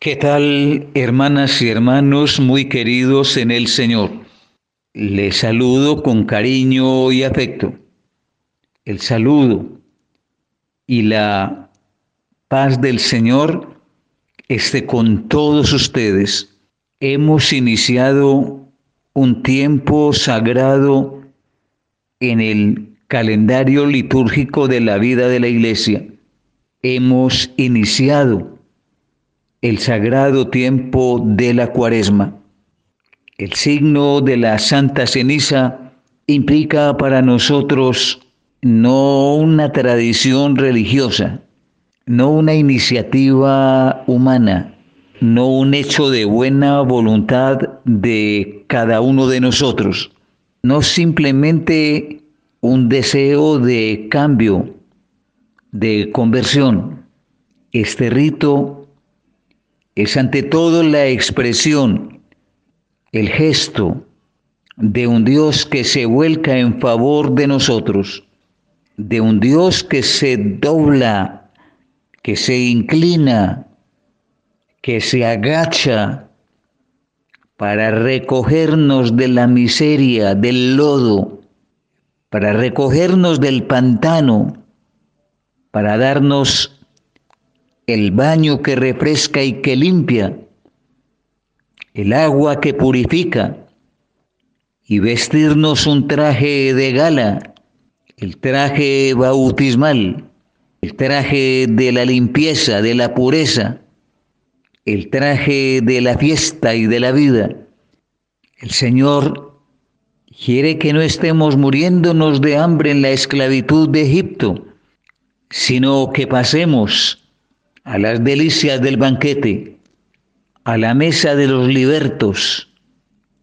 ¿Qué tal, hermanas y hermanos muy queridos en el Señor? Les saludo con cariño y afecto. El saludo y la paz del Señor esté con todos ustedes. Hemos iniciado un tiempo sagrado en el calendario litúrgico de la vida de la iglesia. Hemos iniciado el sagrado tiempo de la cuaresma. El signo de la Santa Ceniza implica para nosotros no una tradición religiosa, no una iniciativa humana, no un hecho de buena voluntad de cada uno de nosotros, no simplemente un deseo de cambio, de conversión. Este rito es ante todo la expresión, el gesto de un Dios que se vuelca en favor de nosotros, de un Dios que se dobla, que se inclina, que se agacha para recogernos de la miseria, del lodo, para recogernos del pantano, para darnos el baño que refresca y que limpia, el agua que purifica, y vestirnos un traje de gala, el traje bautismal, el traje de la limpieza, de la pureza, el traje de la fiesta y de la vida. El Señor quiere que no estemos muriéndonos de hambre en la esclavitud de Egipto, sino que pasemos a las delicias del banquete, a la mesa de los libertos,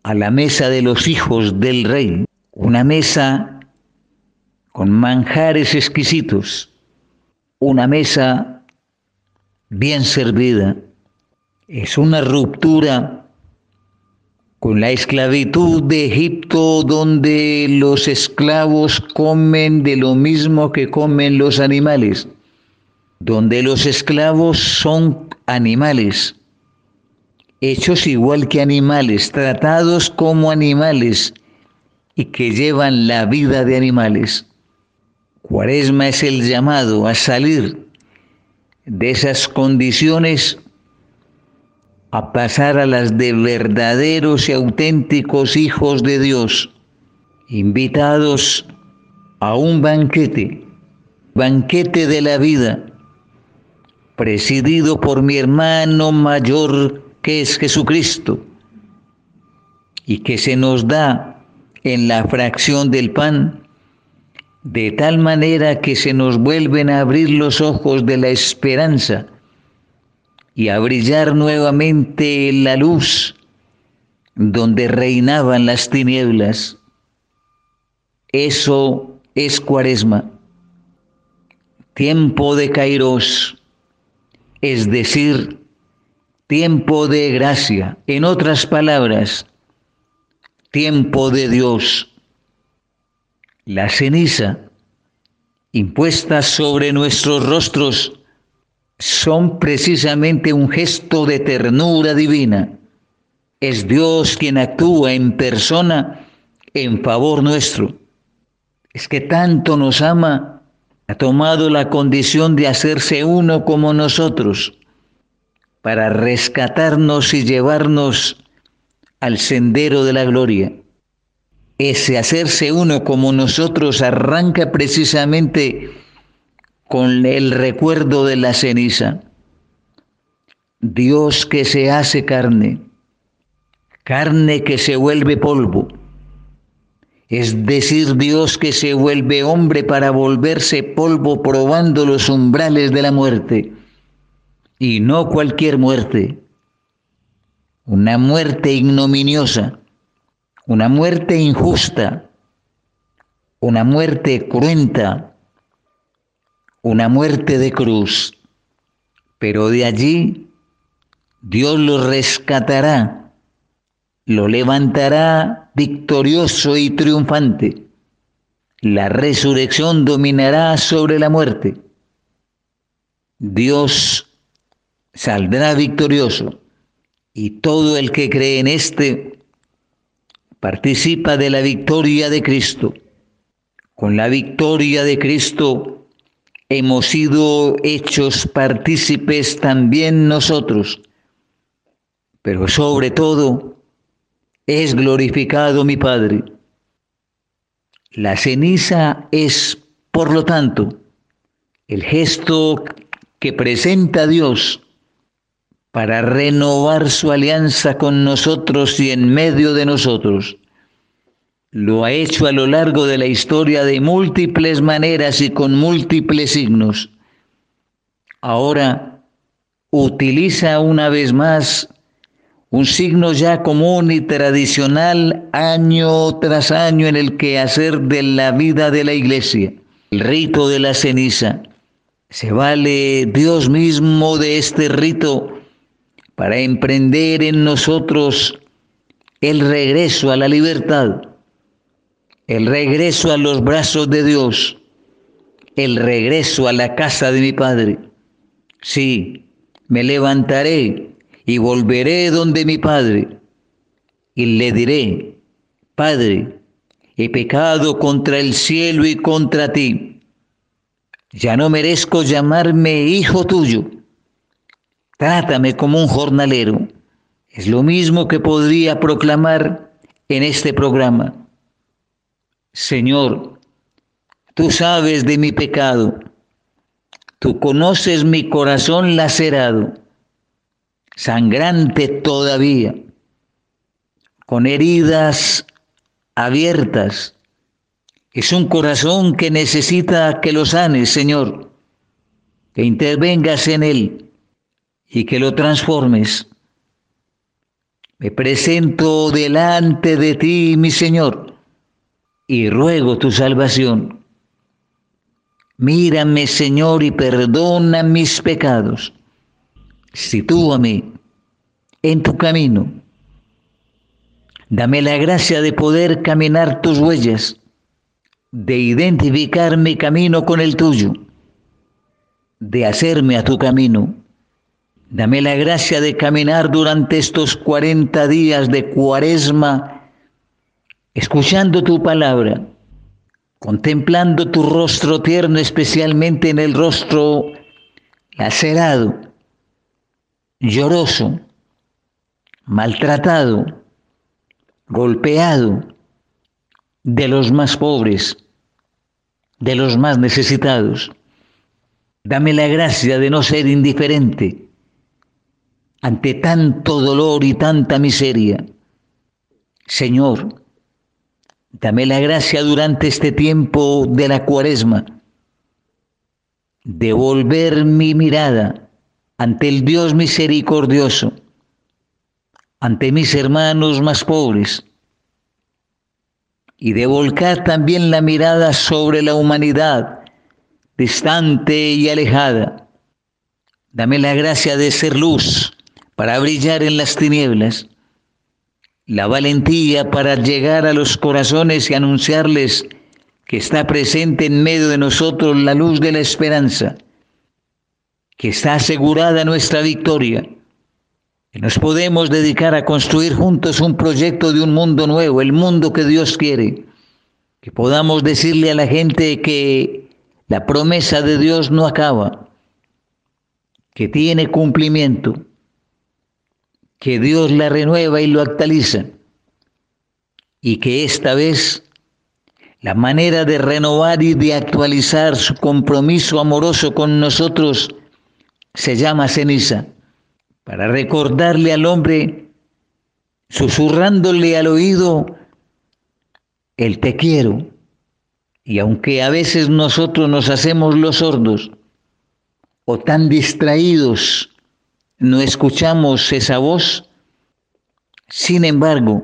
a la mesa de los hijos del rey, una mesa con manjares exquisitos, una mesa bien servida. Es una ruptura con la esclavitud de Egipto donde los esclavos comen de lo mismo que comen los animales donde los esclavos son animales, hechos igual que animales, tratados como animales y que llevan la vida de animales. Cuaresma es el llamado a salir de esas condiciones a pasar a las de verdaderos y auténticos hijos de Dios, invitados a un banquete, banquete de la vida, presidido por mi hermano mayor que es Jesucristo, y que se nos da en la fracción del pan, de tal manera que se nos vuelven a abrir los ojos de la esperanza y a brillar nuevamente la luz donde reinaban las tinieblas. Eso es cuaresma, tiempo de Kairos es decir, tiempo de gracia, en otras palabras, tiempo de Dios. La ceniza impuesta sobre nuestros rostros son precisamente un gesto de ternura divina. Es Dios quien actúa en persona en favor nuestro. Es que tanto nos ama ha tomado la condición de hacerse uno como nosotros para rescatarnos y llevarnos al sendero de la gloria. Ese hacerse uno como nosotros arranca precisamente con el recuerdo de la ceniza. Dios que se hace carne, carne que se vuelve polvo es decir, Dios que se vuelve hombre para volverse polvo probando los umbrales de la muerte. Y no cualquier muerte. Una muerte ignominiosa, una muerte injusta, una muerte cruenta, una muerte de cruz. Pero de allí Dios lo rescatará lo levantará victorioso y triunfante. La resurrección dominará sobre la muerte. Dios saldrá victorioso y todo el que cree en este participa de la victoria de Cristo. Con la victoria de Cristo hemos sido hechos partícipes también nosotros, pero sobre todo es glorificado mi Padre. La ceniza es, por lo tanto, el gesto que presenta Dios para renovar su alianza con nosotros y en medio de nosotros. Lo ha hecho a lo largo de la historia de múltiples maneras y con múltiples signos. Ahora utiliza una vez más un signo ya común y tradicional año tras año en el que hacer de la vida de la iglesia, el rito de la ceniza. Se vale Dios mismo de este rito para emprender en nosotros el regreso a la libertad, el regreso a los brazos de Dios, el regreso a la casa de mi Padre. Sí, me levantaré y volveré donde mi Padre y le diré, Padre, he pecado contra el cielo y contra ti. Ya no merezco llamarme hijo tuyo Trátame como un jornalero. Es lo mismo que podría proclamar en este programa. Señor, tú sabes de mi pecado. Tú conoces mi corazón lacerado, sangrante todavía, con heridas abiertas. Es un corazón que necesita que lo sanes, Señor, que intervengas en él y que lo transformes. Me presento delante de ti, mi Señor, y ruego tu salvación. Mírame, Señor, y perdona mis pecados. Sitúame en tu camino. Dame la gracia de poder caminar tus huellas, de identificar mi camino con el tuyo, de hacerme a tu camino Dame la gracia de caminar durante estos 40 días de cuaresma, escuchando tu palabra, contemplando tu rostro tierno, especialmente en el rostro lacerado, lloroso, maltratado, golpeado de los más pobres, de los más necesitados. Dame la gracia de no ser indiferente ante tanto dolor y tanta miseria. Señor, dame la gracia durante este tiempo de la cuaresma de volver mi mirada ante el Dios misericordioso, ante mis hermanos más pobres, y de volcar también la mirada sobre la humanidad distante y alejada. Dame la gracia de ser luz para brillar en las tinieblas, la valentía para llegar a los corazones y anunciarles que está presente en medio de nosotros la luz de la esperanza, que está asegurada nuestra victoria. Que nos podemos dedicar a construir juntos un proyecto de un mundo nuevo, el mundo que Dios quiere. Que podamos decirle a la gente que la promesa de Dios no acaba, que tiene cumplimiento que Dios la renueva y lo actualiza. Y que esta vez la manera de renovar y de actualizar su compromiso amoroso con nosotros se llama ceniza, para recordarle al hombre, susurrándole al oído, el te quiero. Y aunque a veces nosotros nos hacemos los sordos o tan distraídos no escuchamos esa voz. Sin embargo,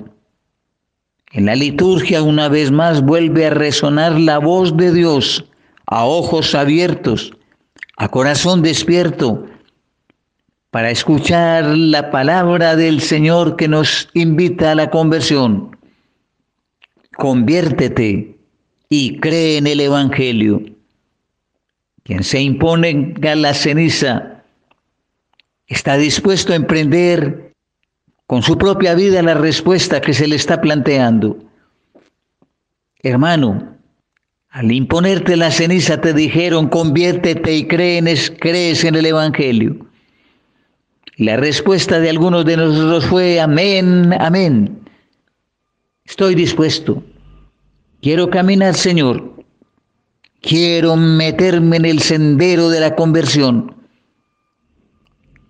en la liturgia una vez más vuelve a resonar la voz de Dios a ojos abiertos, a corazón despierto, para escuchar la palabra del Señor que nos invita a la conversión. Conviértete y cree en el Evangelio. Quien se impone a la ceniza está dispuesto a emprender con su propia vida la respuesta que se le está planteando. Hermano, al imponerte la ceniza te dijeron, conviértete y crees, crees en el Evangelio. La respuesta de algunos de nosotros fue, amén, amén. Estoy dispuesto. Quiero caminar, Señor. Quiero meterme en el sendero de la conversión.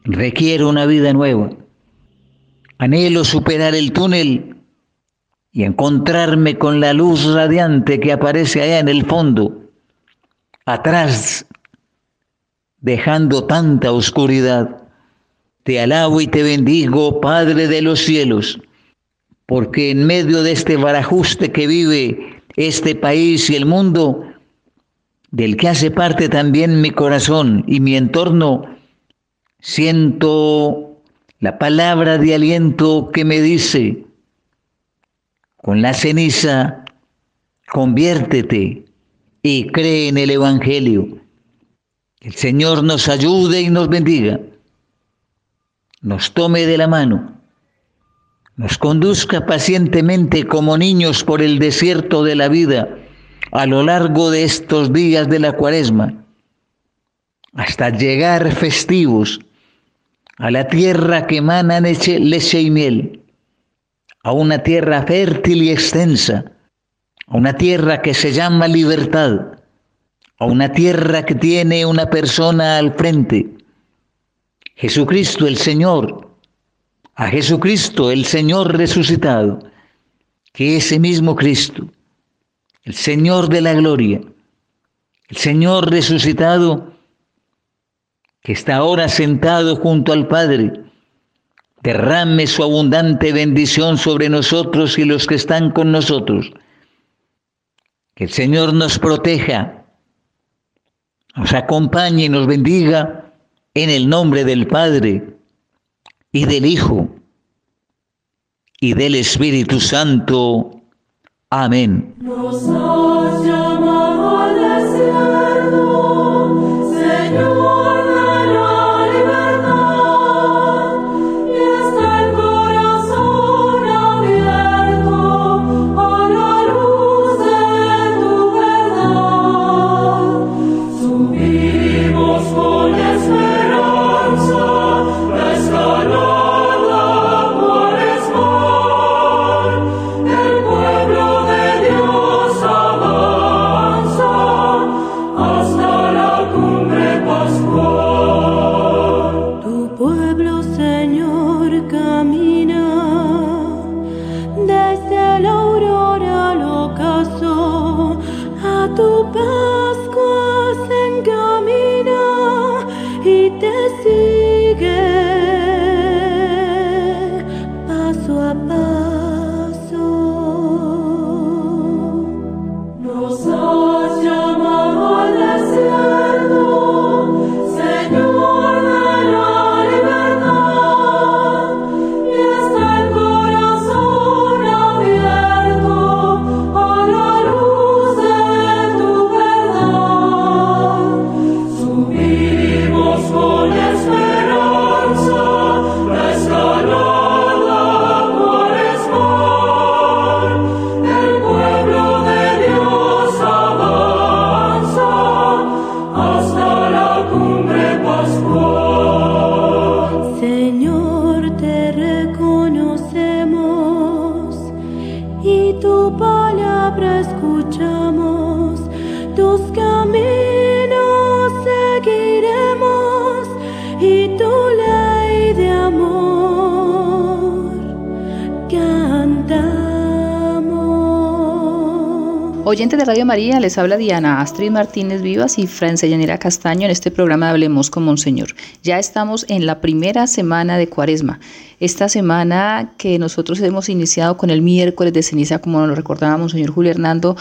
Requiero una vida nueva. Anhelo superar el túnel y encontrarme con la luz radiante que aparece allá en el fondo, atrás, dejando tanta oscuridad. Te alabo y te bendigo, Padre de los cielos, porque en medio de este barajuste que vive este país y el mundo, del que hace parte también mi corazón y mi entorno, siento la palabra de aliento que me dice, con la ceniza, conviértete y cree en el Evangelio. El Señor nos ayude y nos bendiga. Nos tome de la mano, nos conduzca pacientemente como niños por el desierto de la vida a lo largo de estos días de la cuaresma, hasta llegar festivos a la tierra que emana leche y miel, a una tierra fértil y extensa, a una tierra que se llama libertad, a una tierra que tiene una persona al frente, Jesucristo el Señor, a Jesucristo el Señor resucitado, que ese mismo Cristo, el Señor de la gloria, el Señor resucitado, que está ahora sentado junto al Padre, derrame su abundante bendición sobre nosotros y los que están con nosotros. Que el Señor nos proteja, nos acompañe y nos bendiga en el nombre del Padre y del Hijo y del Espíritu Santo. Amén. Oyentes de Radio María, les habla Diana Astrid Martínez Vivas y Francia Yanira Castaño en este programa Hablemos con Monseñor. Ya estamos en la primera semana de Cuaresma. Esta semana que nosotros hemos iniciado con el miércoles de ceniza, como nos lo recordaba Monseñor Julio Hernando,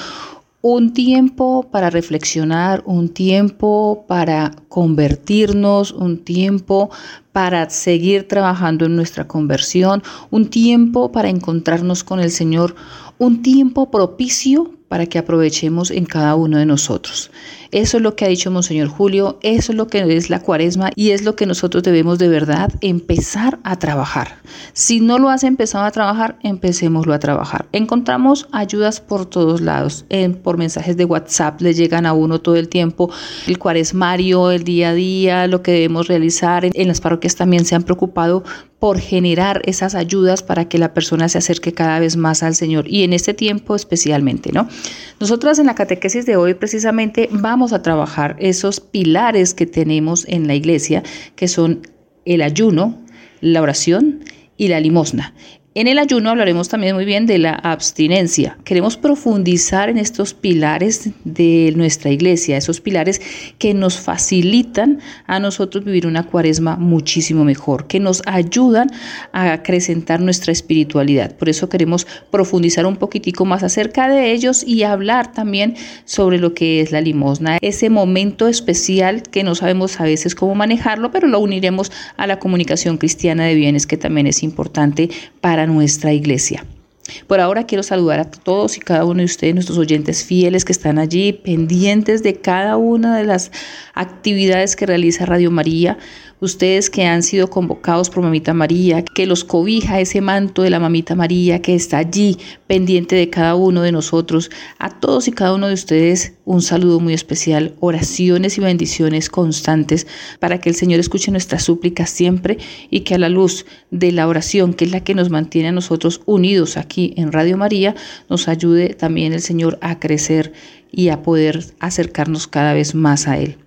un tiempo para reflexionar, un tiempo para convertirnos, un tiempo para seguir trabajando en nuestra conversión, un tiempo para encontrarnos con el Señor, un tiempo propicio para que aprovechemos en cada uno de nosotros. Eso es lo que ha dicho Monseñor Julio, eso es lo que es la cuaresma y es lo que nosotros debemos de verdad empezar a trabajar. Si no lo has empezado a trabajar, empecémoslo a trabajar. Encontramos ayudas por todos lados, en, por mensajes de WhatsApp le llegan a uno todo el tiempo el cuaresmario, el día a día, lo que debemos realizar. En, en las parroquias también se han preocupado por generar esas ayudas para que la persona se acerque cada vez más al Señor y en este tiempo especialmente, ¿no? Nosotras en la catequesis de hoy precisamente vamos a trabajar esos pilares que tenemos en la iglesia, que son el ayuno, la oración y la limosna. En el ayuno hablaremos también muy bien de la abstinencia. Queremos profundizar en estos pilares de nuestra iglesia, esos pilares que nos facilitan a nosotros vivir una cuaresma muchísimo mejor, que nos ayudan a acrecentar nuestra espiritualidad. Por eso queremos profundizar un poquitico más acerca de ellos y hablar también sobre lo que es la limosna, ese momento especial que no sabemos a veces cómo manejarlo, pero lo uniremos a la comunicación cristiana de bienes que también es importante para nuestra iglesia. Por ahora quiero saludar a todos y cada uno de ustedes, nuestros oyentes fieles que están allí, pendientes de cada una de las actividades que realiza Radio María ustedes que han sido convocados por Mamita María, que los cobija ese manto de la Mamita María que está allí pendiente de cada uno de nosotros. A todos y cada uno de ustedes un saludo muy especial, oraciones y bendiciones constantes para que el Señor escuche nuestras súplicas siempre y que a la luz de la oración, que es la que nos mantiene a nosotros unidos aquí en Radio María, nos ayude también el Señor a crecer y a poder acercarnos cada vez más a Él.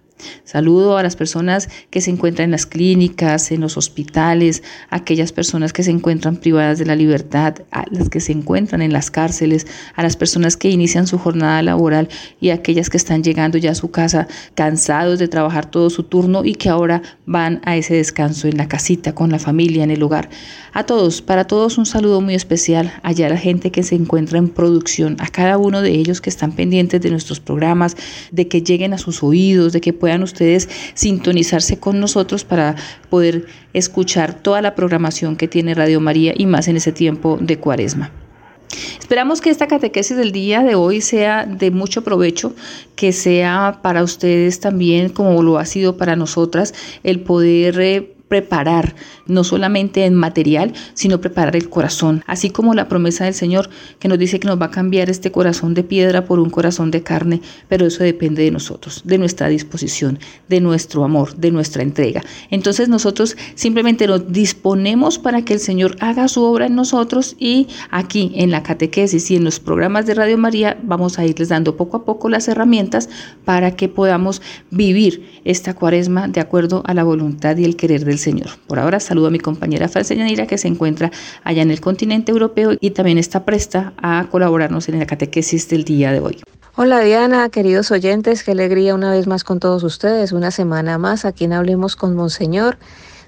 Saludo a las personas que se encuentran en las clínicas, en los hospitales, aquellas personas que se encuentran privadas de la libertad, a las que se encuentran en las cárceles, a las personas que inician su jornada laboral y a aquellas que están llegando ya a su casa cansados de trabajar todo su turno y que ahora van a ese descanso en la casita, con la familia, en el hogar. A todos, para todos un saludo muy especial, allá a la gente que se encuentra en producción, a cada uno de ellos que están pendientes de nuestros programas, de que lleguen a sus oídos, de que puedan ustedes sintonizarse con nosotros para poder escuchar toda la programación que tiene Radio María y más en ese tiempo de cuaresma. Esperamos que esta catequesis del día de hoy sea de mucho provecho, que sea para ustedes también, como lo ha sido para nosotras, el poder eh, preparar, no solamente en material, sino preparar el corazón, así como la promesa del Señor que nos dice que nos va a cambiar este corazón de piedra por un corazón de carne, pero eso depende de nosotros, de nuestra disposición, de nuestro amor, de nuestra entrega. Entonces nosotros simplemente nos disponemos para que el Señor haga su obra en nosotros y aquí en la catequesis y en los programas de Radio María vamos a irles dando poco a poco las herramientas para que podamos vivir esta cuaresma de acuerdo a la voluntad y el querer del Señor. Por ahora saludo a mi compañera Francia Yanira que se encuentra allá en el continente europeo y también está presta a colaborarnos en la catequesis del día de hoy. Hola Diana, queridos oyentes, qué alegría una vez más con todos ustedes, una semana más aquí en Hablemos con Monseñor.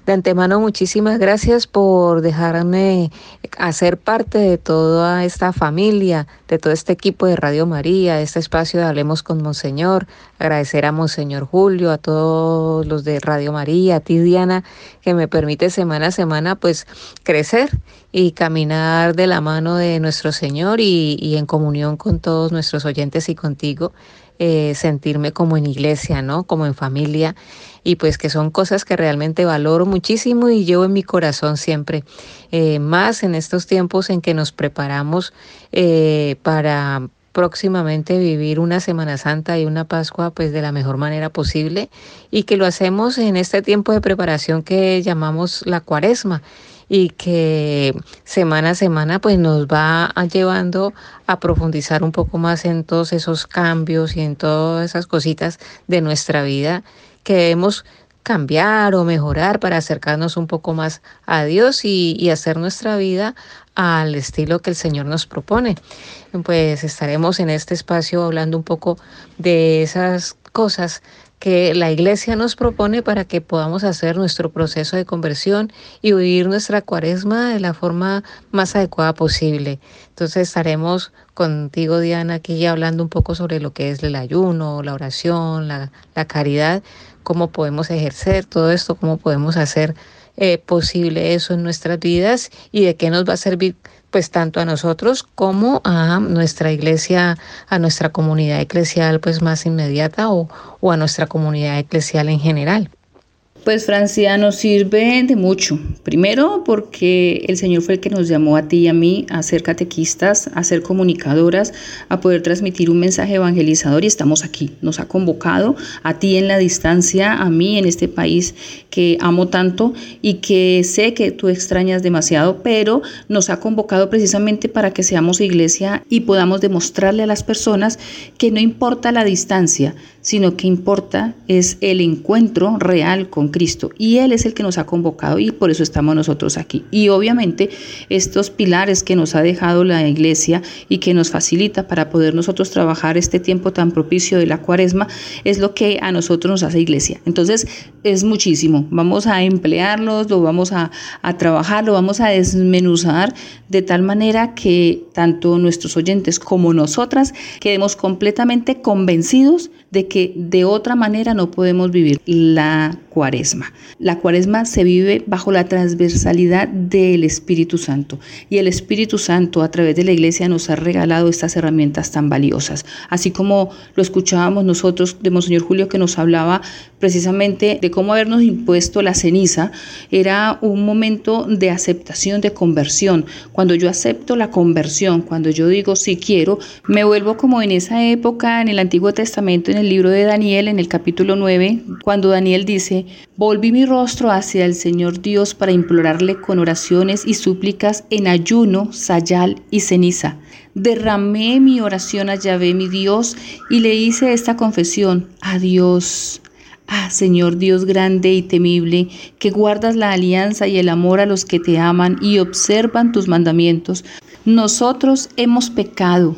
De antemano, muchísimas gracias por dejarme hacer parte de toda esta familia, de todo este equipo de Radio María, de este espacio de Hablemos con Monseñor. Agradecer a Monseñor Julio, a todos los de Radio María, a ti Diana, que me permite semana a semana pues crecer y caminar de la mano de nuestro Señor y, y en comunión con todos nuestros oyentes y contigo. Eh, sentirme como en iglesia, ¿no? Como en familia y pues que son cosas que realmente valoro muchísimo y llevo en mi corazón siempre, eh, más en estos tiempos en que nos preparamos eh, para próximamente vivir una Semana Santa y una Pascua pues de la mejor manera posible y que lo hacemos en este tiempo de preparación que llamamos la cuaresma y que semana a semana pues nos va llevando a profundizar un poco más en todos esos cambios y en todas esas cositas de nuestra vida que debemos cambiar o mejorar para acercarnos un poco más a Dios y, y, hacer nuestra vida al estilo que el Señor nos propone. Pues estaremos en este espacio hablando un poco de esas cosas que la iglesia nos propone para que podamos hacer nuestro proceso de conversión y vivir nuestra cuaresma de la forma más adecuada posible. Entonces estaremos contigo, Diana, aquí hablando un poco sobre lo que es el ayuno, la oración, la, caridad, cómo podemos ejercer todo esto, cómo podemos hacer eh, posible eso en nuestras vidas y de qué nos va a servir pues tanto a nosotros como a nuestra iglesia, a nuestra comunidad eclesial pues más inmediata o, o a nuestra comunidad eclesial en general. Pues Francia nos sirve de mucho. Primero porque el Señor fue el que nos llamó a ti y a mí a ser catequistas, a ser comunicadoras, a poder transmitir un mensaje evangelizador y estamos aquí. Nos ha convocado a ti en la distancia, a mí en este país que amo tanto y que sé que tú extrañas demasiado, pero nos ha convocado precisamente para que seamos iglesia y podamos demostrarle a las personas que no importa la distancia, sino que importa es el encuentro real con Cristo. Y Él es el que nos ha convocado y por eso estamos nosotros aquí. Y obviamente estos pilares que nos ha dejado la iglesia y que nos facilita para poder nosotros trabajar este tiempo tan propicio de la cuaresma es lo que a nosotros nos hace iglesia. Entonces es muchísimo. Vamos a emplearlos, lo vamos a, a trabajar, lo vamos a desmenuzar de tal manera que tanto nuestros oyentes como nosotras quedemos completamente convencidos de que de otra manera no podemos vivir la cuaresma. La cuaresma se vive bajo la transversalidad del Espíritu Santo y el Espíritu Santo a través de la iglesia nos ha regalado estas herramientas tan valiosas. Así como lo escuchábamos nosotros de Monseñor Julio que nos hablaba precisamente de cómo habernos impuesto la ceniza, era un momento de aceptación, de conversión. Cuando yo acepto la conversión, cuando yo digo si quiero, me vuelvo como en esa época en el Antiguo Testamento, en el libro de Daniel, en el capítulo 9, cuando Daniel dice, volví mi rostro hacia el Señor Dios para implorarle con oraciones y súplicas en ayuno, sayal y ceniza. Derramé mi oración a Yahvé, mi Dios, y le hice esta confesión, adiós. Ah, Señor Dios grande y temible, que guardas la alianza y el amor a los que te aman y observan tus mandamientos, nosotros hemos pecado,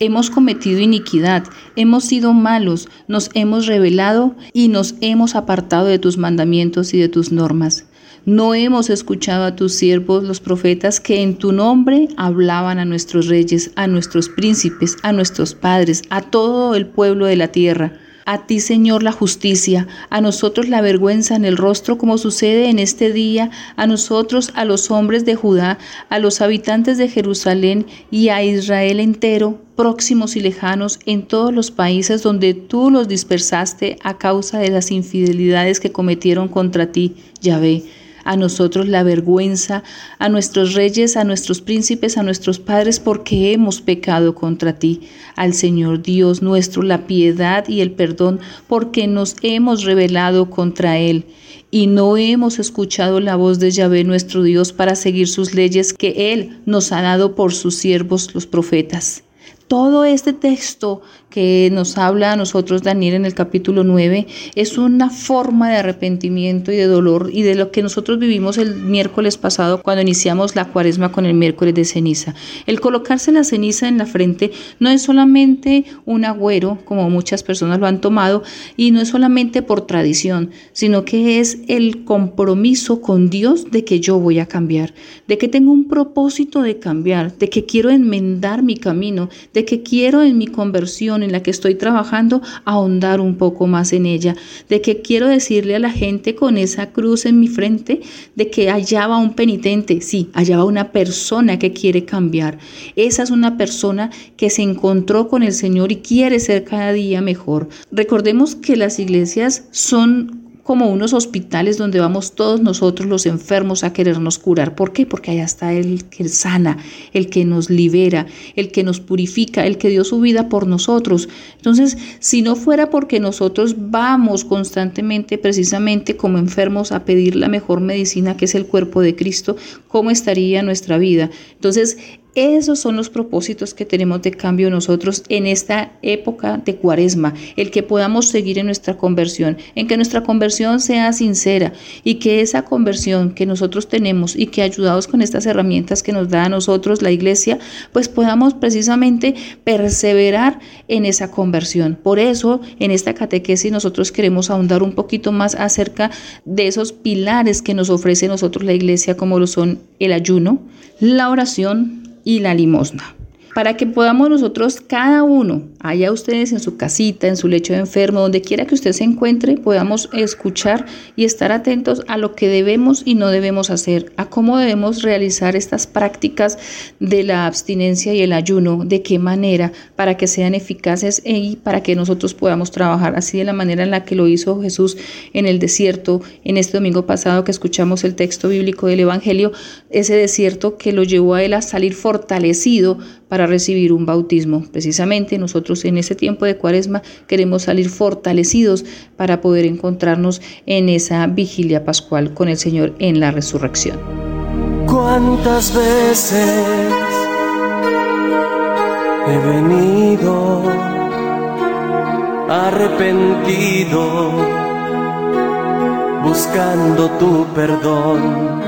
hemos cometido iniquidad, hemos sido malos, nos hemos rebelado y nos hemos apartado de tus mandamientos y de tus normas. No hemos escuchado a tus siervos, los profetas, que en tu nombre hablaban a nuestros reyes, a nuestros príncipes, a nuestros padres, a todo el pueblo de la tierra. A ti, Señor, la justicia, a nosotros la vergüenza en el rostro, como sucede en este día, a nosotros, a los hombres de Judá, a los habitantes de Jerusalén y a Israel entero, próximos y lejanos, en todos los países donde tú los dispersaste a causa de las infidelidades que cometieron contra ti, Yahvé a nosotros la vergüenza, a nuestros reyes, a nuestros príncipes, a nuestros padres, porque hemos pecado contra ti. Al Señor Dios nuestro la piedad y el perdón, porque nos hemos rebelado contra Él y no hemos escuchado la voz de Yahvé nuestro Dios para seguir sus leyes que Él nos ha dado por sus siervos los profetas. Todo este texto que nos habla a nosotros Daniel en el capítulo 9 es una forma de arrepentimiento y de dolor y de lo que nosotros vivimos el miércoles pasado cuando iniciamos la cuaresma con el miércoles de ceniza. El colocarse la ceniza en la frente no es solamente un agüero, como muchas personas lo han tomado, y no es solamente por tradición, sino que es el compromiso con Dios de que yo voy a cambiar, de que tengo un propósito de cambiar, de que quiero enmendar mi camino, de que quiero en mi conversión en la que estoy trabajando, ahondar un poco más en ella, de que quiero decirle a la gente con esa cruz en mi frente, de que allá va un penitente, sí, allá va una persona que quiere cambiar. Esa es una persona que se encontró con el Señor y quiere ser cada día mejor. Recordemos que las iglesias son como unos hospitales donde vamos todos nosotros los enfermos a querernos curar. ¿Por qué? Porque allá está el que sana, el que nos libera, el que nos purifica, el que dio su vida por nosotros. Entonces, si no fuera porque nosotros vamos constantemente, precisamente como enfermos, a pedir la mejor medicina que es el cuerpo de Cristo, ¿cómo estaría nuestra vida? Entonces, esos son los propósitos que tenemos de cambio nosotros en esta época de cuaresma, el que podamos seguir en nuestra conversión, en que nuestra conversión sea sincera y que esa conversión que nosotros tenemos y que ayudados con estas herramientas que nos da a nosotros la iglesia, pues podamos precisamente perseverar en esa conversión. Por eso en esta catequesis nosotros queremos ahondar un poquito más acerca de esos pilares que nos ofrece nosotros la iglesia como lo son el ayuno, la oración, y la limosna, para que podamos nosotros cada uno allá ustedes en su casita, en su lecho de enfermo, donde quiera que usted se encuentre, podamos escuchar y estar atentos a lo que debemos y no debemos hacer, a cómo debemos realizar estas prácticas de la abstinencia y el ayuno, de qué manera, para que sean eficaces y para que nosotros podamos trabajar así de la manera en la que lo hizo Jesús en el desierto, en este domingo pasado que escuchamos el texto bíblico del Evangelio, ese desierto que lo llevó a él a salir fortalecido para recibir un bautismo. Precisamente nosotros en ese tiempo de cuaresma queremos salir fortalecidos para poder encontrarnos en esa vigilia pascual con el Señor en la resurrección. ¿Cuántas veces he venido arrepentido buscando tu perdón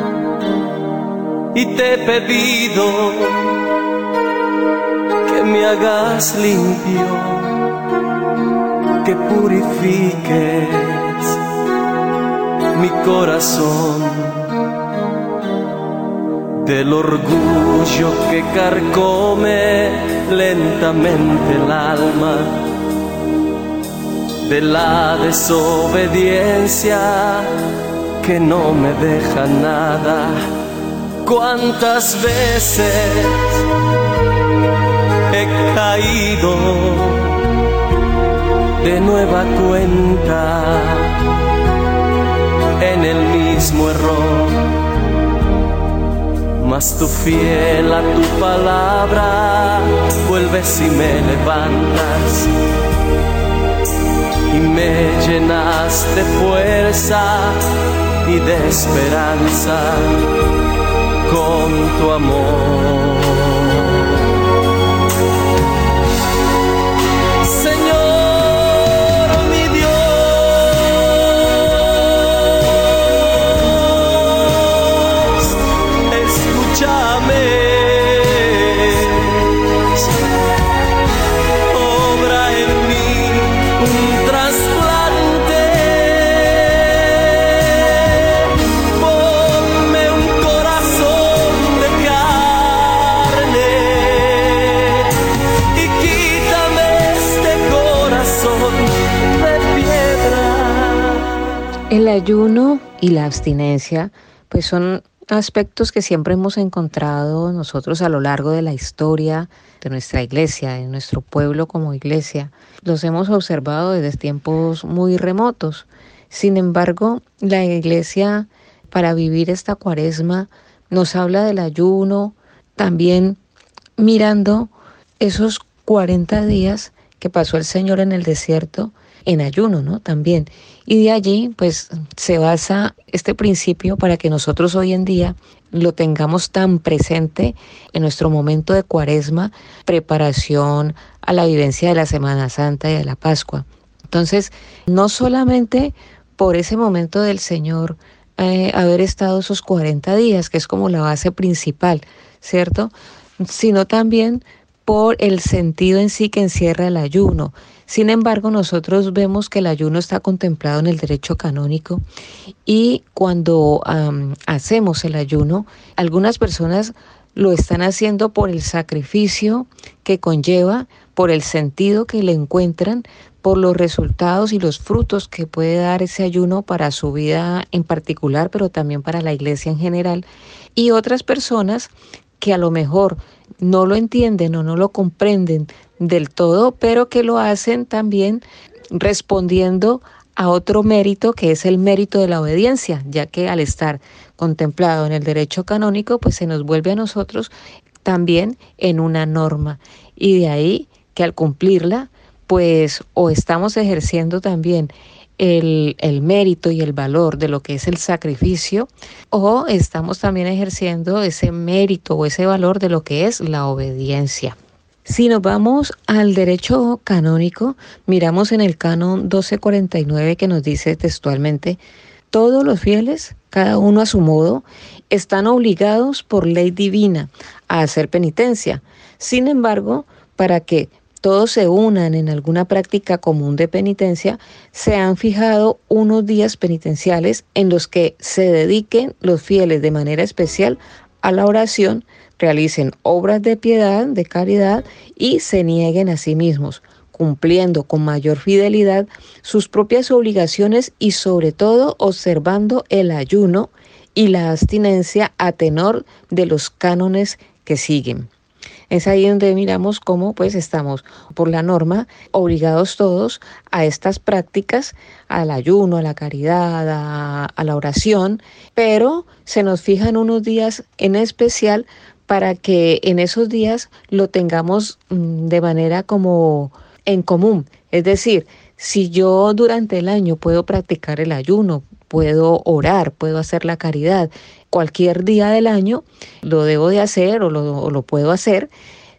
y te he pedido me hagas limpio, que purifiques mi corazón del orgullo que carcome lentamente el alma, de la desobediencia que no me deja nada. ¿Cuántas veces? He caído de nueva cuenta en el mismo error. Mas tu fiel a tu palabra vuelves y me levantas y me llenas de fuerza y de esperanza con tu amor. Ayuno y la abstinencia, pues son aspectos que siempre hemos encontrado nosotros a lo largo de la historia de nuestra iglesia, de nuestro pueblo como iglesia. Los hemos observado desde tiempos muy remotos. Sin embargo, la iglesia para vivir esta cuaresma nos habla del ayuno, también mirando esos 40 días que pasó el Señor en el desierto en ayuno, ¿no? También. Y de allí, pues, se basa este principio para que nosotros hoy en día lo tengamos tan presente en nuestro momento de cuaresma, preparación a la vivencia de la Semana Santa y de la Pascua. Entonces, no solamente por ese momento del Señor eh, haber estado esos 40 días, que es como la base principal, ¿cierto? Sino también por el sentido en sí que encierra el ayuno, sin embargo, nosotros vemos que el ayuno está contemplado en el derecho canónico y cuando hacemos el ayuno, algunas personas lo están haciendo por el sacrificio que conlleva, por el sentido que le encuentran, por los resultados y los frutos que puede dar ese ayuno para su vida en particular, pero también para la iglesia en general. Y otras personas que a lo mejor no lo entienden o no lo comprenden del todo, pero que lo hacen también respondiendo a otro mérito que es el mérito de la obediencia, ya que al estar contemplado en el derecho canónico, pues se nos vuelve a nosotros también en una norma. Y de ahí que al cumplirla, pues o estamos ejerciendo también el, el, mérito y el valor de lo que es el sacrificio, o estamos también ejerciendo ese mérito o ese valor de lo que es la obediencia. Si nos vamos al derecho canónico, miramos en el canon 1249 que nos dice textualmente, todos los fieles, cada uno a su modo, están obligados por ley divina a hacer penitencia. Sin embargo, para que todos se unan en alguna práctica común de penitencia, se han fijado unos días penitenciales en los que se dediquen los fieles de manera especial a la oración realicen obras de piedad, de caridad y se nieguen a sí mismos, cumpliendo con mayor fidelidad sus propias obligaciones y sobre todo observando el ayuno y la abstinencia a tenor de los cánones que siguen. Es ahí donde miramos cómo pues estamos por la norma obligados todos a estas prácticas, al ayuno, a la caridad, a, a la oración, pero se nos fijan unos días en especial para que en esos días lo tengamos mm, de manera como en común. Es decir, si yo durante el año puedo practicar el ayuno, puedo orar, puedo hacer la caridad, cualquier día del año lo debo de hacer o lo, puedo hacer.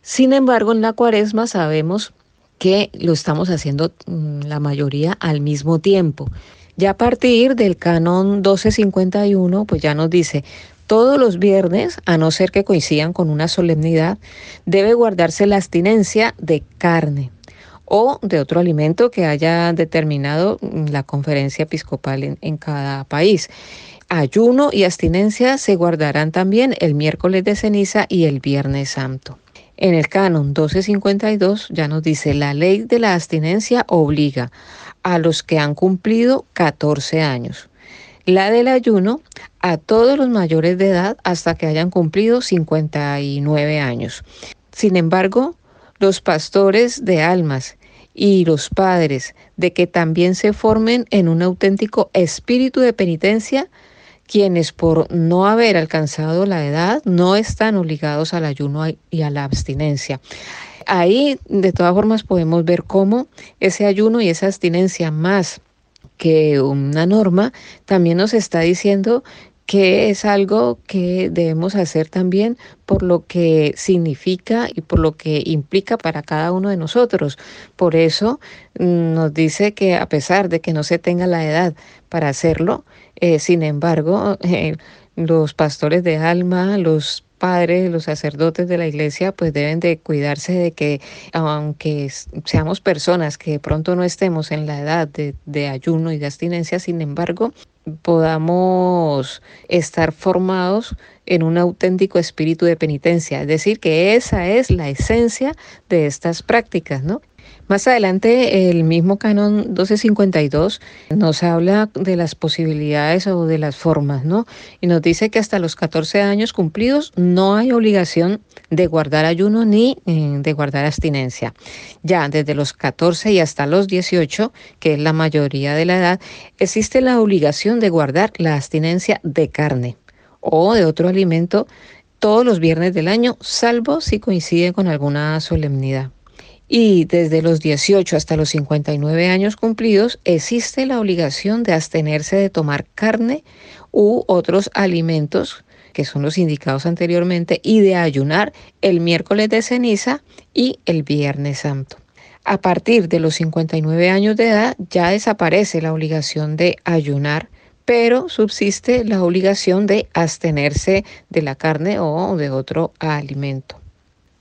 Sin embargo, en la cuaresma sabemos que lo estamos haciendo mm, la mayoría al mismo tiempo. Ya a partir del canon 1251, pues ya nos dice, todos los viernes, a no ser que coincidan con una solemnidad, debe guardarse la abstinencia de carne o de otro alimento que haya determinado mm, la conferencia episcopal en cada país ayuno y abstinencia se guardarán también el miércoles de ceniza y el viernes santo. En el canon 1252 ya nos dice, la ley de la abstinencia obliga a los que han cumplido 14 años. La del ayuno a todos los mayores de edad hasta que hayan cumplido 59 años. Sin embargo, los pastores de almas y los padres de que también se formen en un auténtico espíritu de penitencia quienes por no haber alcanzado la edad no están obligados al ayuno y a la abstinencia. Ahí, de todas formas, podemos ver cómo ese ayuno y esa abstinencia más que una norma también nos está diciendo que es algo que debemos hacer también por lo que significa y por lo que implica para cada uno de nosotros. Por eso mm, nos dice que a pesar de que no se tenga la edad para hacerlo, eh, sin embargo, eh, los pastores de alma, los padres, los sacerdotes de la iglesia, pues deben de cuidarse de que, aunque seamos personas que de pronto no estemos en la edad de, de ayuno y de abstinencia, sin embargo, podamos estar formados en un auténtico espíritu de penitencia. Es decir, que esa es la esencia de estas prácticas, ¿no? Más adelante, el mismo canon 1252 nos habla de las posibilidades o de las formas, ¿no? Y nos dice que hasta los 14 años cumplidos no hay obligación de guardar ayuno ni eh, de guardar abstinencia. Ya desde los 14 y hasta los 18, que es la mayoría de la edad, existe la obligación de guardar la abstinencia de carne o de otro alimento todos los viernes del año, salvo si coincide con alguna solemnidad y desde los 18 hasta los 59 años cumplidos existe la obligación de abstenerse de tomar carne u otros alimentos que son los indicados anteriormente y de ayunar el miércoles de ceniza y el viernes santo. A partir de los 59 años de edad ya desaparece la obligación de ayunar, pero subsiste la obligación de abstenerse de la carne o de otro alimento.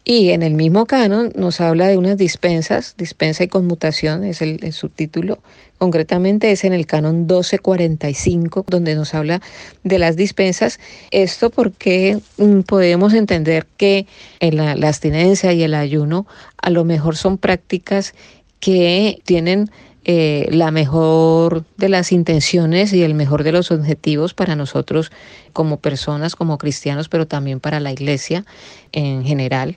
Y en el mismo canon nos habla de unas dispensas, dispensa y conmutación es el, subtítulo, concretamente es en el canon 1245 donde nos habla de las dispensas. Esto porque mm, podemos entender que en la, la abstinencia y el ayuno a lo mejor son prácticas que tienen eh, la mejor de las intenciones y el mejor de los objetivos para nosotros como personas, como cristianos, pero también para la iglesia en general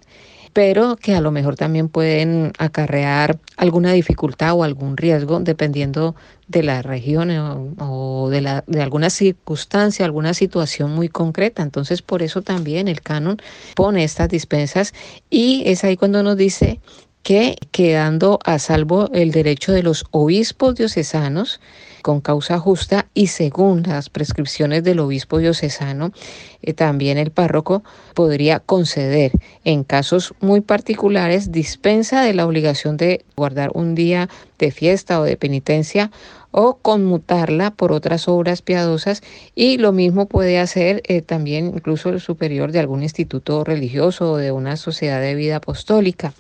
pero que a lo mejor también pueden acarrear alguna dificultad o algún riesgo dependiendo de la región o, de, la, de alguna circunstancia, alguna situación muy concreta. Entonces, por eso también el canon pone estas dispensas y es ahí cuando nos dice que quedando a salvo el derecho de los obispos diocesanos con causa justa y según las prescripciones del obispo diocesano, eh, también el párroco podría conceder en casos muy particulares dispensa de la obligación de guardar un día de fiesta o de penitencia o conmutarla por otras obras piadosas y lo mismo puede hacer eh, también incluso el superior de algún instituto religioso o de una sociedad de vida apostólica.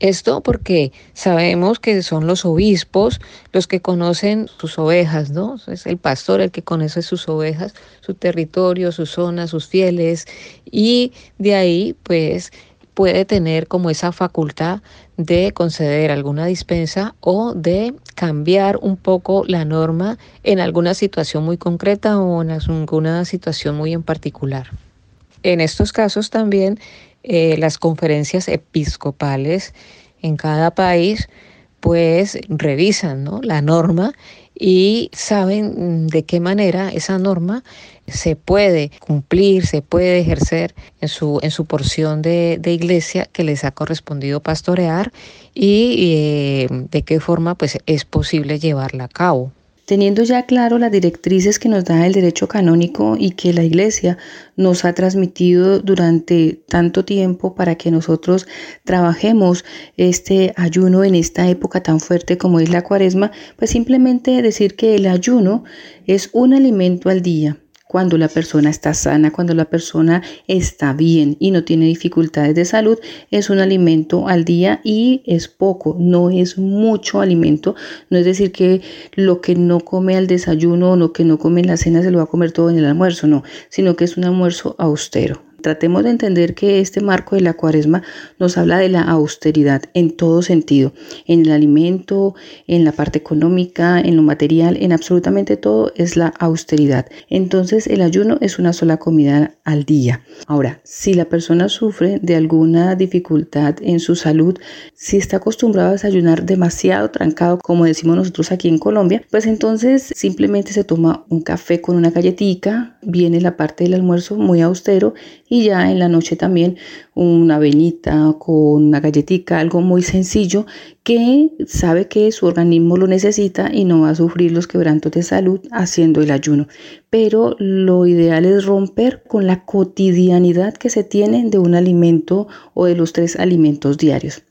Esto porque sabemos que son los obispos los que conocen sus ovejas, ¿no? Es el pastor el que conoce sus ovejas, su territorio, su zona, sus fieles, y de ahí, pues, puede tener como esa facultad de conceder alguna dispensa o de cambiar un poco la norma en alguna situación muy concreta o en alguna situación muy en particular. En estos casos también eh, las conferencias episcopales en cada país pues revisan la norma y saben de qué manera esa norma se puede cumplir, se puede ejercer en su, en su porción de, iglesia que les ha correspondido pastorear y eh, de qué forma pues, es posible llevarla a cabo. Teniendo ya claro las directrices que nos da el derecho canónico y que la Iglesia nos ha transmitido durante tanto tiempo para que nosotros trabajemos este ayuno en esta época tan fuerte como es la cuaresma, pues simplemente decir que el ayuno es un alimento al día cuando la persona está sana, cuando la persona está bien y no tiene dificultades de salud, es un alimento al día y es poco, no es mucho alimento. No es decir que lo que no come al desayuno o lo que no come en la cena se lo va a comer todo en el almuerzo, no, sino que es un almuerzo austero. Tratemos de entender que este marco de la cuaresma nos habla de la austeridad en todo sentido, en el alimento, en la parte económica, en lo material, en absolutamente todo es la austeridad. Entonces el ayuno es una sola comida al día. Ahora, si la persona sufre de alguna dificultad en su salud, si está acostumbrado a desayunar demasiado trancado, como decimos nosotros aquí en Colombia, pues entonces simplemente se toma un café con una galletita, viene la parte del almuerzo muy austero y ya en la noche también una avenita con una galletita, algo muy sencillo que sabe que su organismo lo necesita y no va a sufrir los quebrantos de salud haciendo el ayuno. Pero lo ideal es romper con la cotidianidad que se tiene de un alimento o de los tres alimentos diarios.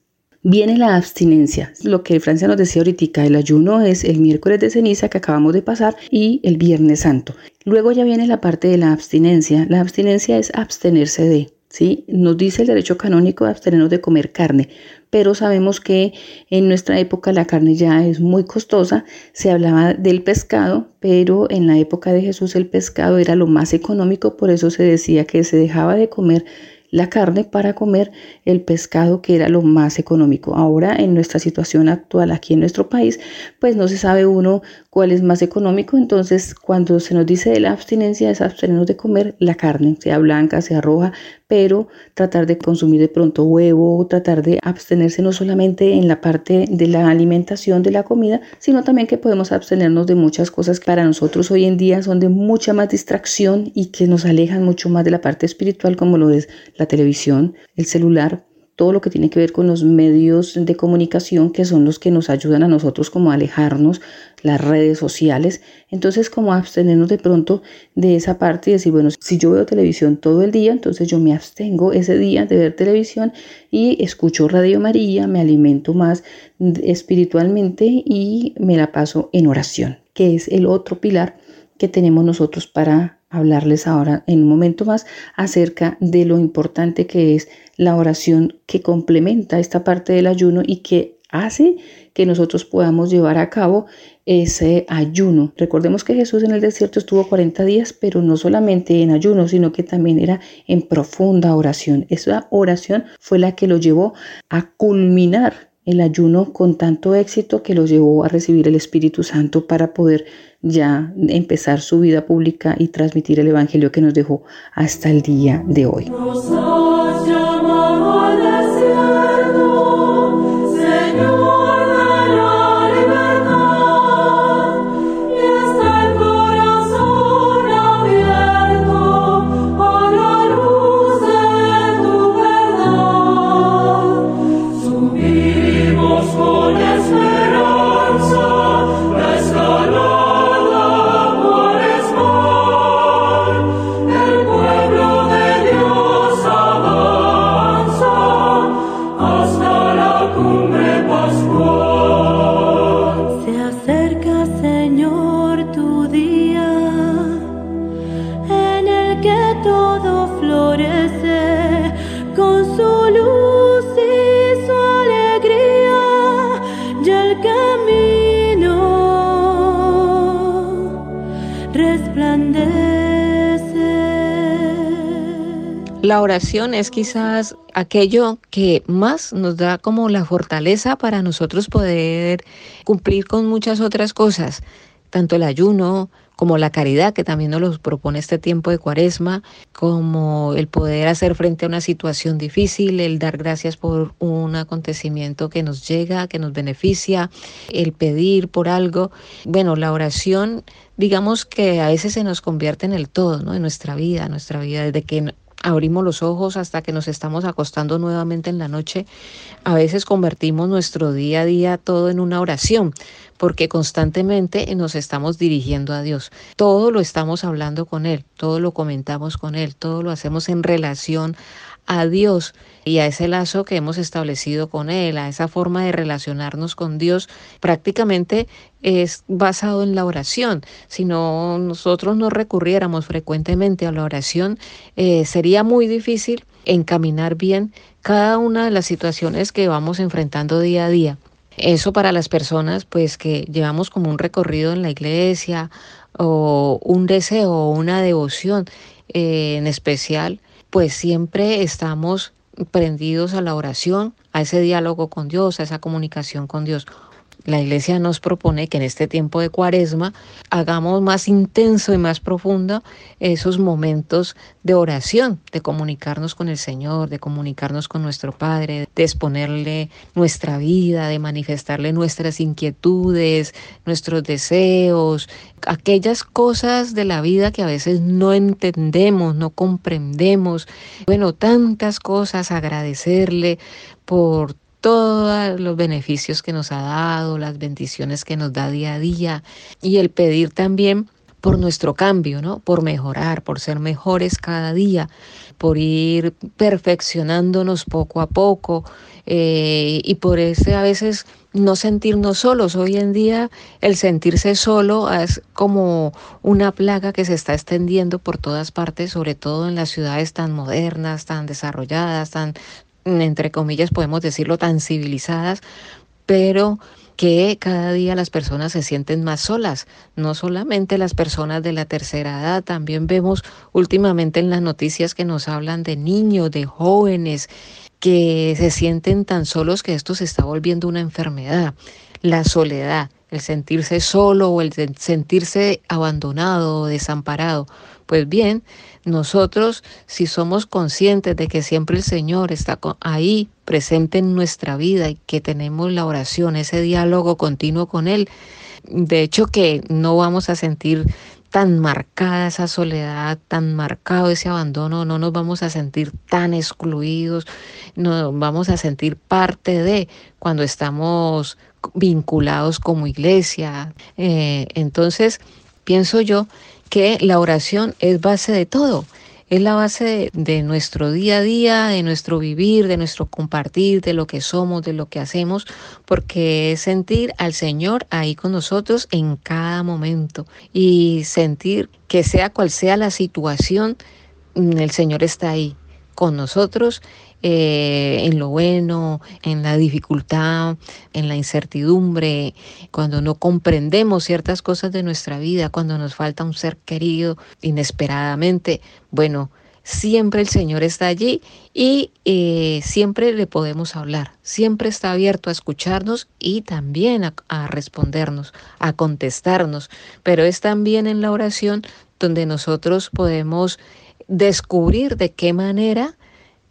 Viene la abstinencia. Lo que Francia nos decía ahorita, el ayuno es el miércoles de ceniza que acabamos de pasar y el viernes santo. Luego ya viene la parte de la abstinencia. La abstinencia es abstenerse de, ¿sí? Nos dice el derecho canónico de abstenernos de comer carne, pero sabemos que en nuestra época la carne ya es muy costosa. Se hablaba del pescado, pero en la época de Jesús el pescado era lo más económico, por eso se decía que se dejaba de comer la carne para comer el pescado que era lo más económico. Ahora en nuestra situación actual aquí en nuestro país, pues no se sabe uno cuál es más económico, entonces cuando se nos dice de la abstinencia es abstenernos de comer la carne, sea blanca, sea roja, pero tratar de consumir de pronto huevo, tratar de abstenerse no solamente en la parte de la alimentación de la comida, sino también que podemos abstenernos de muchas cosas que para nosotros hoy en día son de mucha más distracción y que nos alejan mucho más de la parte espiritual como lo es la televisión, el celular, todo lo que tiene que ver con los medios de comunicación que son los que nos ayudan a nosotros como a alejarnos, las redes sociales. Entonces como abstenernos de pronto de esa parte y decir, bueno, si yo veo televisión todo el día, entonces yo me abstengo ese día de ver televisión y escucho Radio María, me alimento más espiritualmente y me la paso en oración, que es el otro pilar que tenemos nosotros para hablarles ahora en un momento más acerca de lo importante que es la oración que complementa esta parte del ayuno y que hace que nosotros podamos llevar a cabo ese ayuno. Recordemos que Jesús en el desierto estuvo 40 días, pero no solamente en ayuno, sino que también era en profunda oración. Esa oración fue la que lo llevó a culminar el ayuno con tanto éxito que lo llevó a recibir el Espíritu Santo para poder ya empezar su vida pública y transmitir el Evangelio que nos dejó hasta el día de hoy. La oración es quizás aquello que más nos da como la fortaleza para nosotros poder cumplir con muchas otras cosas, tanto el ayuno, como la caridad, que también nos lo propone este tiempo de cuaresma, como el poder hacer frente a una situación difícil, el dar gracias por un acontecimiento que nos llega, que nos beneficia, el pedir por algo. Bueno, la oración, digamos que a veces se nos convierte en el todo, ¿no? En nuestra vida, nuestra vida, desde que abrimos los ojos hasta que nos estamos acostando nuevamente en la noche, a veces convertimos nuestro día a día todo en una oración porque constantemente nos estamos dirigiendo a Dios. Todo lo estamos hablando con Él, todo lo comentamos con Él, todo lo hacemos en relación a Dios y a ese lazo que hemos establecido con Él, a esa forma de relacionarnos con Dios, prácticamente es basado en la oración. Si no nosotros no recurriéramos frecuentemente a la oración, eh, sería muy difícil encaminar bien cada una de las situaciones que vamos enfrentando día a día. Eso para las personas pues que llevamos como un recorrido en la iglesia o un deseo o una devoción eh, en especial, pues siempre estamos prendidos a la oración, a ese diálogo con Dios, a esa comunicación con Dios. La iglesia nos propone que en este tiempo de cuaresma hagamos más intenso y más profundo esos momentos de oración, de comunicarnos con el Señor, de comunicarnos con nuestro Padre, de exponerle nuestra vida, de manifestarle nuestras inquietudes, nuestros deseos, aquellas cosas de la vida que a veces no entendemos, no comprendemos. Bueno, tantas cosas, agradecerle por todos los beneficios que nos ha dado, las bendiciones que nos da día a día y el pedir también por nuestro cambio, ¿no? Por mejorar, por ser mejores cada día, por ir perfeccionándonos poco a poco eh, y por ese a veces no sentirnos solos. Hoy en día el sentirse solo es como una plaga que se está extendiendo por todas partes, sobre todo en las ciudades tan modernas, tan desarrolladas, tan entre comillas, podemos decirlo, tan civilizadas, pero que cada día las personas se sienten más solas, no solamente las personas de la tercera edad, también vemos últimamente en las noticias que nos hablan de niños, de jóvenes, que se sienten tan solos que esto se está volviendo una enfermedad, la soledad, el sentirse solo o el sentirse abandonado o desamparado. Pues bien, nosotros, si somos conscientes de que siempre el Señor está ahí, presente en nuestra vida y que tenemos la oración, ese diálogo continuo con Él, de hecho que no vamos a sentir tan marcada esa soledad, tan marcado ese abandono, no nos vamos a sentir tan excluidos, no vamos a sentir parte de cuando estamos vinculados como iglesia. Eh, entonces, pienso yo que la oración es base de todo. Es la base de, nuestro día a día, de nuestro vivir, de nuestro compartir, de lo que somos, de lo que hacemos, porque es sentir al Señor ahí con nosotros en cada momento y sentir que sea cual sea la situación, el Señor está ahí con nosotros eh, en lo bueno, en la dificultad, en la incertidumbre, cuando no comprendemos ciertas cosas de nuestra vida, cuando nos falta un ser querido inesperadamente, bueno, siempre el Señor está allí y eh, siempre le podemos hablar, siempre está abierto a escucharnos y también a, a, respondernos, a contestarnos, pero es también en la oración donde nosotros podemos descubrir de qué manera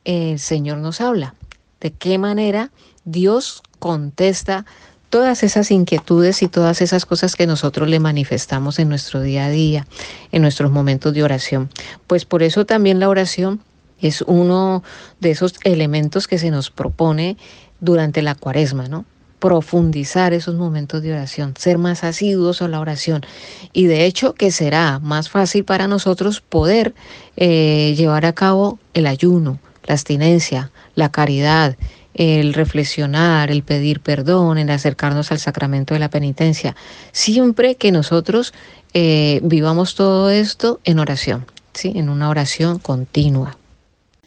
el Señor nos habla, de qué manera Dios contesta todas esas inquietudes y todas esas cosas que nosotros le manifestamos en nuestro día a día, en nuestros momentos de oración. Pues por eso también la oración es uno de esos elementos que se nos propone durante la cuaresma, ¿no? profundizar esos momentos de oración, ser más asiduos a la oración. Y de hecho que será más fácil para nosotros poder eh, llevar a cabo el ayuno, la abstinencia, la caridad, el reflexionar, el pedir perdón, el acercarnos al sacramento de la penitencia, siempre que nosotros eh, vivamos todo esto en oración, ¿sí? en una oración continua.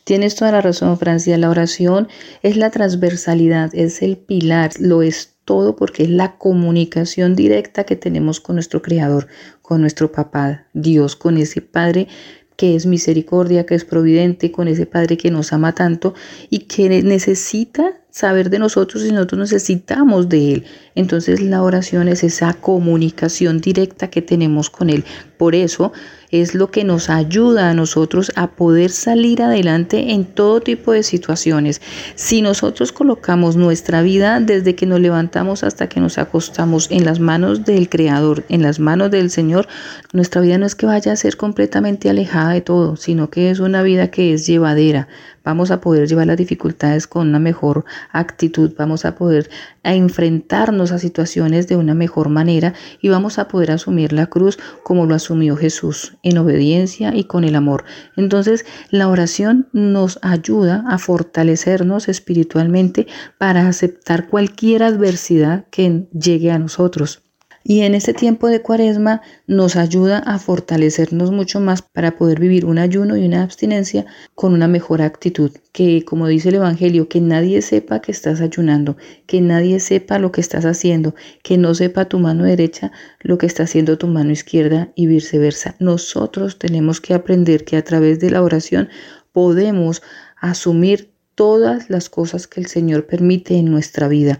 Tienes toda la razón, Francia. La oración es la transversalidad, es el pilar, lo es todo porque es la comunicación directa que tenemos con nuestro Creador, con nuestro Papá, Dios, con ese Padre que es misericordia, que es providente, con ese Padre que nos ama tanto y que necesita saber de nosotros y nosotros necesitamos de Él. Entonces la oración es esa comunicación directa que tenemos con Él. Por eso es lo que nos ayuda a nosotros a poder salir adelante en todo tipo de situaciones. Si nosotros colocamos nuestra vida desde que nos levantamos hasta que nos acostamos en las manos del Creador, en las manos del Señor, nuestra vida no es que vaya a ser completamente alejada de todo, sino que es una vida que es llevadera. Vamos a poder llevar las dificultades con una mejor actitud, vamos a poder enfrentarnos a situaciones de una mejor manera y vamos a poder asumir la cruz como lo asumió Jesús, en obediencia y con el amor. Entonces, la oración nos ayuda a fortalecernos espiritualmente para aceptar cualquier adversidad que llegue a nosotros. Y en este tiempo de cuaresma nos ayuda a fortalecernos mucho más para poder vivir un ayuno y una abstinencia con una mejor actitud. Que como dice el Evangelio, que nadie sepa que estás ayunando, que nadie sepa lo que estás haciendo, que no sepa tu mano derecha lo que está haciendo tu mano izquierda y viceversa. Nosotros tenemos que aprender que a través de la oración podemos asumir todas las cosas que el Señor permite en nuestra vida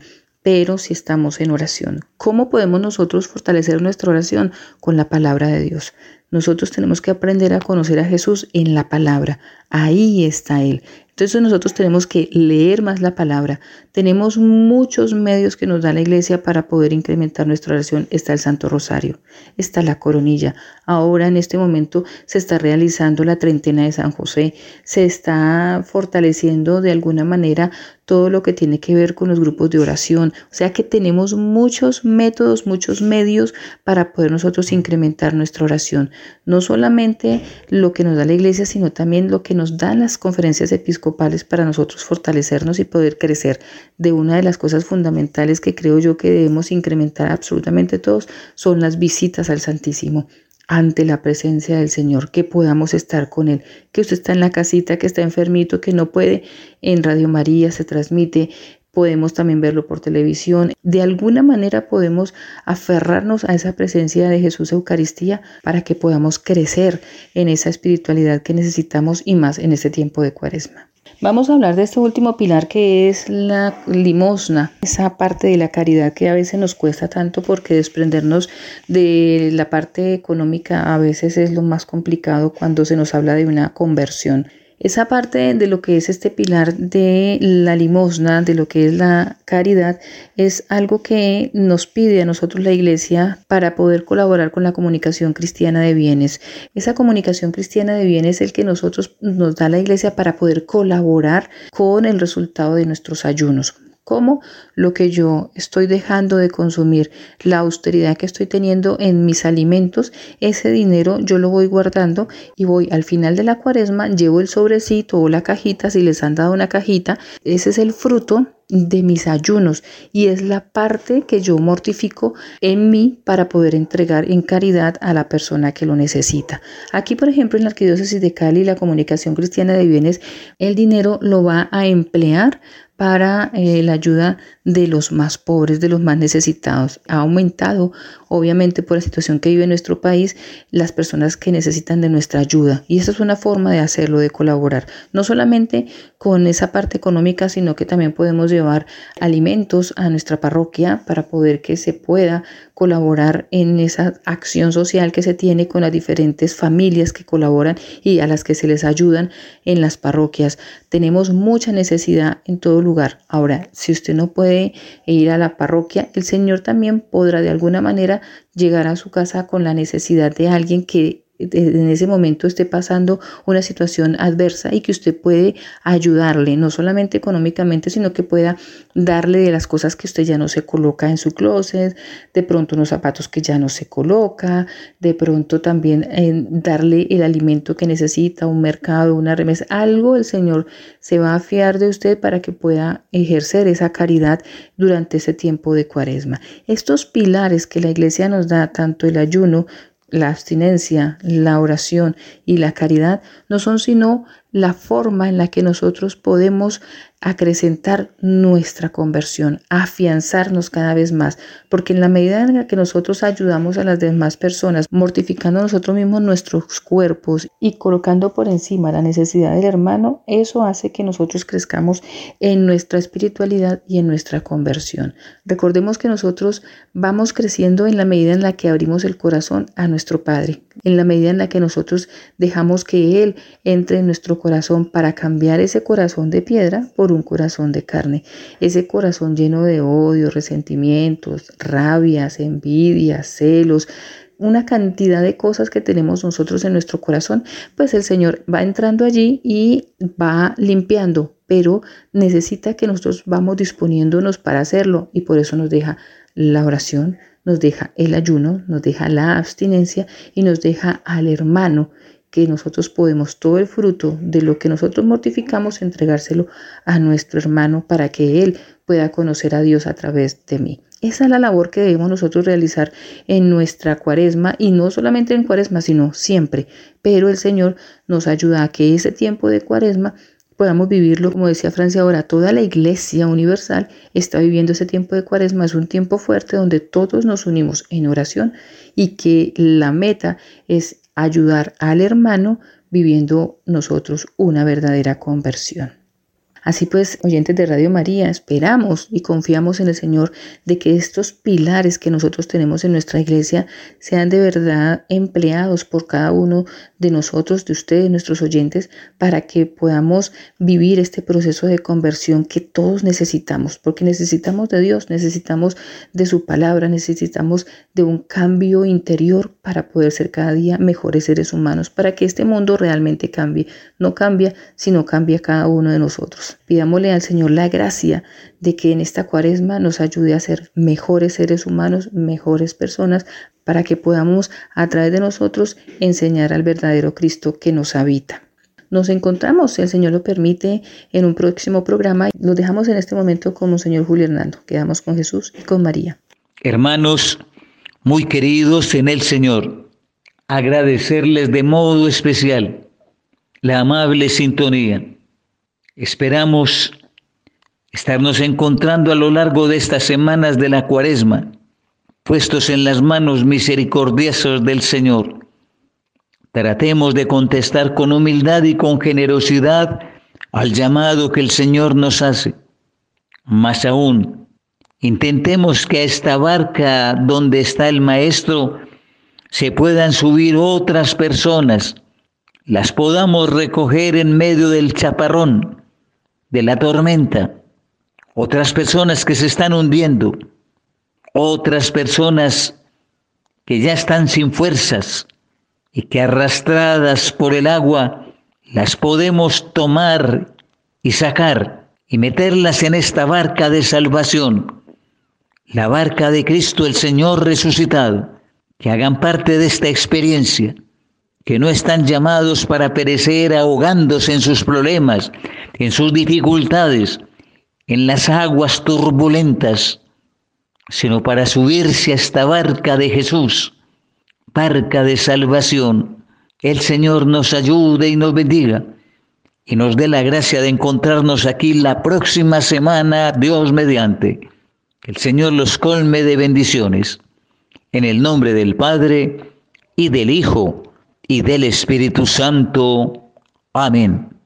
pero si estamos en oración. ¿Cómo podemos nosotros fortalecer nuestra oración? Con la palabra de Dios. Nosotros tenemos que aprender a conocer a Jesús en la palabra. Ahí está Él. Entonces nosotros tenemos que leer más la palabra. Tenemos muchos medios que nos da la iglesia para poder incrementar nuestra oración. Está el Santo Rosario, está la coronilla. Ahora en este momento se está realizando la treintena de San José. Se está fortaleciendo de alguna manera todo lo que tiene que ver con los grupos de oración. O sea que tenemos muchos métodos, muchos medios para poder nosotros incrementar nuestra oración. No solamente lo que nos da la iglesia, sino también lo que nos dan las conferencias episcopales para nosotros fortalecernos y poder crecer. De una de las cosas fundamentales que creo yo que debemos incrementar absolutamente todos son las visitas al Santísimo ante la presencia del Señor, que podamos estar con Él, que usted está en la casita, que está enfermito, que no puede, en Radio María se transmite, podemos también verlo por televisión. De alguna manera podemos aferrarnos a esa presencia de Jesús Eucaristía para que podamos crecer en esa espiritualidad que necesitamos y más en este tiempo de cuaresma. Vamos a hablar de este último pilar que es la limosna, esa parte de la caridad que a veces nos cuesta tanto porque desprendernos de la parte económica a veces es lo más complicado cuando se nos habla de una conversión. Esa parte de lo que es este pilar de la limosna, de lo que es la caridad, es algo que nos pide a nosotros la iglesia para poder colaborar con la comunicación cristiana de bienes. Esa comunicación cristiana de bienes es el que nosotros nos da la iglesia para poder colaborar con el resultado de nuestros ayunos como lo que yo estoy dejando de consumir, la austeridad que estoy teniendo en mis alimentos, ese dinero yo lo voy guardando y voy al final de la cuaresma, llevo el sobrecito o la cajita, si les han dado una cajita, ese es el fruto de mis ayunos y es la parte que yo mortifico en mí para poder entregar en caridad a la persona que lo necesita. Aquí, por ejemplo, en la Arquidiócesis de Cali, la comunicación cristiana de bienes, el dinero lo va a emplear para eh, la ayuda de los más pobres, de los más necesitados. Ha aumentado, obviamente, por la situación que vive nuestro país, las personas que necesitan de nuestra ayuda. Y esa es una forma de hacerlo, de colaborar. No solamente con esa parte económica, sino que también podemos llevar alimentos a nuestra parroquia para poder que se pueda colaborar en esa acción social que se tiene con las diferentes familias que colaboran y a las que se les ayudan en las parroquias. Tenemos mucha necesidad en todo lugar. Ahora, si usted no puede ir a la parroquia, el Señor también podrá de alguna manera llegar a su casa con la necesidad de alguien que en ese momento esté pasando una situación adversa y que usted puede ayudarle, no solamente económicamente, sino que pueda darle de las cosas que usted ya no se coloca en su closet, de pronto unos zapatos que ya no se coloca, de pronto también eh, darle el alimento que necesita, un mercado, una remesa, algo el Señor se va a fiar de usted para que pueda ejercer esa caridad durante ese tiempo de cuaresma. Estos pilares que la iglesia nos da, tanto el ayuno la abstinencia, la oración y la caridad no son sino la forma en la que nosotros podemos acrecentar nuestra conversión, afianzarnos cada vez más, porque en la medida en la que nosotros ayudamos a las demás personas, mortificando nosotros mismos nuestros cuerpos y colocando por encima la necesidad del hermano, eso hace que nosotros crezcamos en nuestra espiritualidad y en nuestra conversión. Recordemos que nosotros vamos creciendo en la medida en la que abrimos el corazón a nuestro Padre, en la medida en la que nosotros dejamos que Él entre en nuestro corazón para cambiar ese corazón de piedra por un corazón de carne, ese corazón lleno de odio, resentimientos, rabias, envidias, celos, una cantidad de cosas que tenemos nosotros en nuestro corazón, pues el Señor va entrando allí y va limpiando, pero necesita que nosotros vamos disponiéndonos para hacerlo y por eso nos deja la oración, nos deja el ayuno, nos deja la abstinencia y nos deja al hermano que nosotros podemos todo el fruto de lo que nosotros mortificamos entregárselo a nuestro hermano para que él pueda conocer a Dios a través de mí. Esa es la labor que debemos nosotros realizar en nuestra cuaresma y no solamente en cuaresma, sino siempre. Pero el Señor nos ayuda a que ese tiempo de cuaresma podamos vivirlo, como decía Francia ahora, toda la iglesia universal está viviendo ese tiempo de cuaresma, es un tiempo fuerte donde todos nos unimos en oración y que la meta es ayudar al hermano viviendo nosotros una verdadera conversión. Así pues, oyentes de Radio María, esperamos y confiamos en el Señor de que estos pilares que nosotros tenemos en nuestra iglesia sean de verdad empleados por cada uno de nosotros, de ustedes, nuestros oyentes, para que podamos vivir este proceso de conversión que todos necesitamos, porque necesitamos de Dios, necesitamos de su palabra, necesitamos de un cambio interior para poder ser cada día mejores seres humanos, para que este mundo realmente cambie. No cambia, sino cambia cada uno de nosotros. Pidámosle al Señor la gracia de que en esta cuaresma nos ayude a ser mejores seres humanos, mejores personas, para que podamos a través de nosotros enseñar al verdadero Cristo que nos habita. Nos encontramos, si el Señor lo permite, en un próximo programa. Nos dejamos en este momento con Señor Julio Hernando. Quedamos con Jesús y con María. Hermanos, muy queridos en el Señor, agradecerles de modo especial la amable sintonía Esperamos estarnos encontrando a lo largo de estas semanas de la cuaresma, puestos en las manos misericordiosas del Señor. Tratemos de contestar con humildad y con generosidad al llamado que el Señor nos hace. Más aún, intentemos que a esta barca donde está el Maestro se puedan subir otras personas, las podamos recoger en medio del chaparrón de la tormenta, otras personas que se están hundiendo, otras personas que ya están sin fuerzas y que arrastradas por el agua las podemos tomar y sacar y meterlas en esta barca de salvación, la barca de Cristo el Señor resucitado, que hagan parte de esta experiencia. Que no están llamados para perecer ahogándose en sus problemas, en sus dificultades, en las aguas turbulentas, sino para subirse a esta barca de Jesús, barca de salvación. El Señor nos ayude y nos bendiga y nos dé la gracia de encontrarnos aquí la próxima semana, Dios mediante. Que el Señor los colme de bendiciones. En el nombre del Padre y del Hijo y del Espíritu Santo. Amén.